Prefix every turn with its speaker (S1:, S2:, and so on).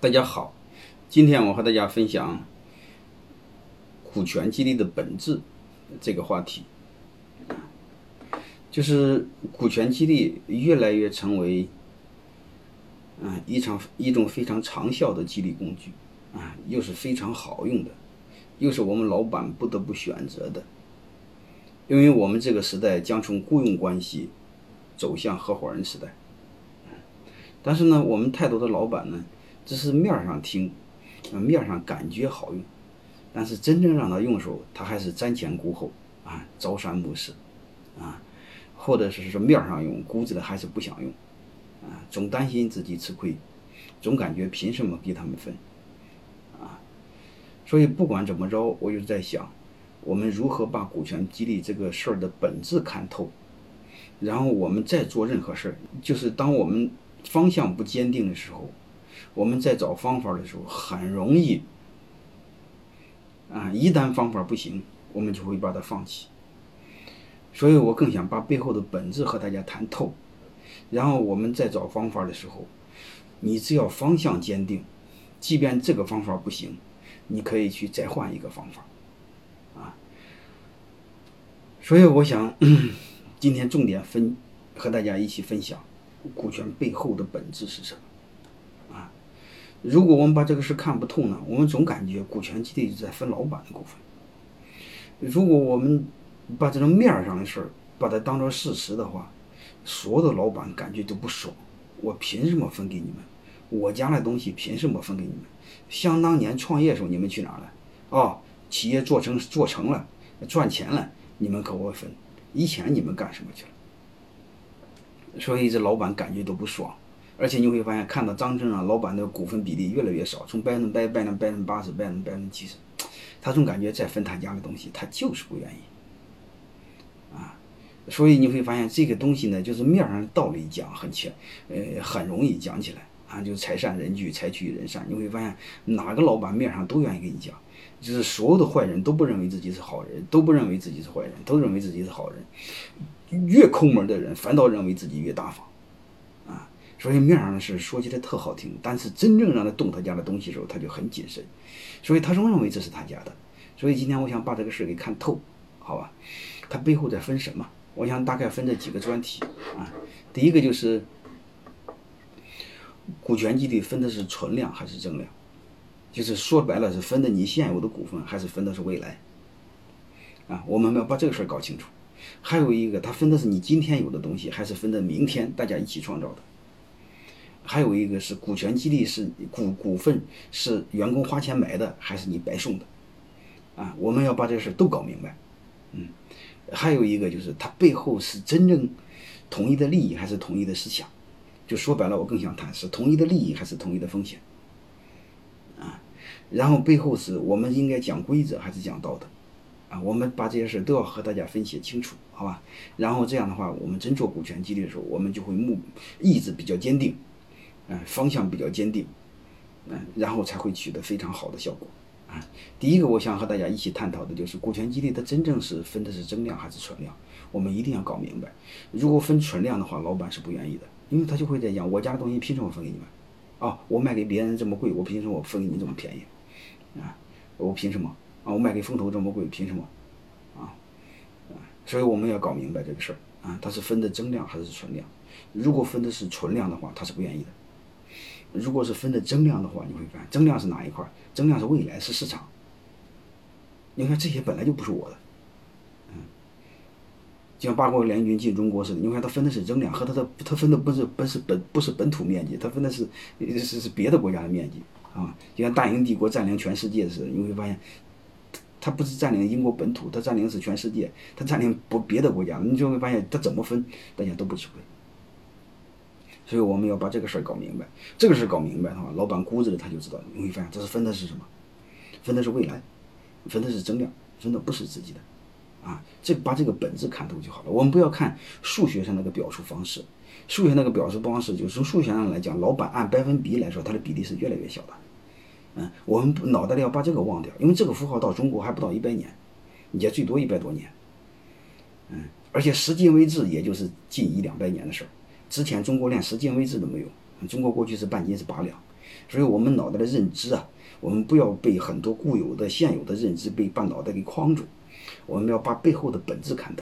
S1: 大家好，今天我和大家分享股权激励的本质这个话题，就是股权激励越来越成为嗯一场一种非常长效的激励工具啊，又是非常好用的，又是我们老板不得不选择的，因为我们这个时代将从雇佣关系走向合伙人时代，但是呢，我们太多的老板呢。只是面上听，面上感觉好用，但是真正让他用时候，他还是瞻前顾后啊，朝三暮四啊，或者是说面上用，骨子的还是不想用啊，总担心自己吃亏，总感觉凭什么给他们分啊？所以不管怎么着，我就在想，我们如何把股权激励这个事儿的本质看透，然后我们再做任何事儿，就是当我们方向不坚定的时候。我们在找方法的时候很容易啊，一旦方法不行，我们就会把它放弃。所以我更想把背后的本质和大家谈透，然后我们在找方法的时候，你只要方向坚定，即便这个方法不行，你可以去再换一个方法啊。所以我想今天重点分和大家一起分享股权背后的本质是什么。如果我们把这个事看不透呢，我们总感觉股权激励在分老板的股份。如果我们把这种面上的事把它当做事实的话，所有的老板感觉都不爽。我凭什么分给你们？我家的东西凭什么分给你们？想当年创业时候你们去哪了？哦，企业做成做成了，赚钱了，你们可我分。以前你们干什么去了？所以这老板感觉都不爽。而且你会发现，看到张正啊，老板的股份比例越来越少，从百分之百百分百分之八十，百分之百分之七十，他总感觉再分他家的东西，他就是不愿意，啊，所以你会发现这个东西呢，就是面上道理讲很浅，呃，很容易讲起来啊，就是财善人聚，财聚人散。你会发现哪个老板面上都愿意跟你讲，就是所有的坏人都不认为自己是好人，都不认为自己是坏人，都认为自己是好人，越抠门的人反倒认为自己越大方。所以面上的事说起来特好听，但是真正让他动他家的东西的时候，他就很谨慎。所以他总认为这是他家的。所以今天我想把这个事给看透，好吧？他背后在分什么？我想大概分这几个专题啊。第一个就是股权激励分的是存量还是增量，就是说白了是分的你现有的股份还是分的是未来啊？我们要把这个事儿搞清楚。还有一个，他分的是你今天有的东西，还是分的明天大家一起创造的？还有一个是股权激励是股股份是员工花钱买的还是你白送的，啊，我们要把这事都搞明白，嗯，还有一个就是它背后是真正统一的利益还是统一的思想，就说白了，我更想谈是统一的利益还是统一的风险，啊，然后背后是我们应该讲规则还是讲道德，啊，我们把这些事都要和大家分析清楚，好吧？然后这样的话，我们真做股权激励的时候，我们就会目意志比较坚定。嗯，方向比较坚定，嗯，然后才会取得非常好的效果，啊，第一个我想和大家一起探讨的就是股权激励它真正是分的是增量还是存量，我们一定要搞明白。如果分存量的话，老板是不愿意的，因为他就会在讲我家的东西凭什么分给你们？啊，我卖给别人这么贵，我凭什么我分给你这么便宜？啊，我凭什么？啊，我卖给风投这么贵，凭什么？啊，啊，所以我们要搞明白这个事儿啊，它是分的增量还是存量？如果分的是存量的话，他是不愿意的。如果是分的增量的话，你会发现增量是哪一块？增量是未来，是市场。你看这些本来就不是我的，嗯，就像八国联军进中国似的，你看他分的是增量，和他的他分的不是不是本不是本土面积，他分的是是是别的国家的面积啊。就像大英帝国占领全世界似的，你会发现，他不是占领英国本土，他占领的是全世界，他占领不别的国家，你就会发现他怎么分，大家都不吃亏。所以我们要把这个事儿搞明白，这个事儿搞明白的话，老板估子里他就知道，你会发现这是分的是什么，分的是未来，分的是增量，分的不是自己的，啊，这把这个本质看透就好了。我们不要看数学上那个表述方式，数学那个表述方式就是从数学上来讲，老板按百分比来说，它的比例是越来越小的，嗯，我们脑袋里要把这个忘掉，因为这个符号到中国还不到一百年，也最多一百多年，嗯，而且时间为止也就是近一两百年的事儿。之前中国连十进位制都没有，中国过去是半斤是八两，所以我们脑袋的认知啊，我们不要被很多固有的、现有的认知被把脑袋给框住，我们要把背后的本质看到。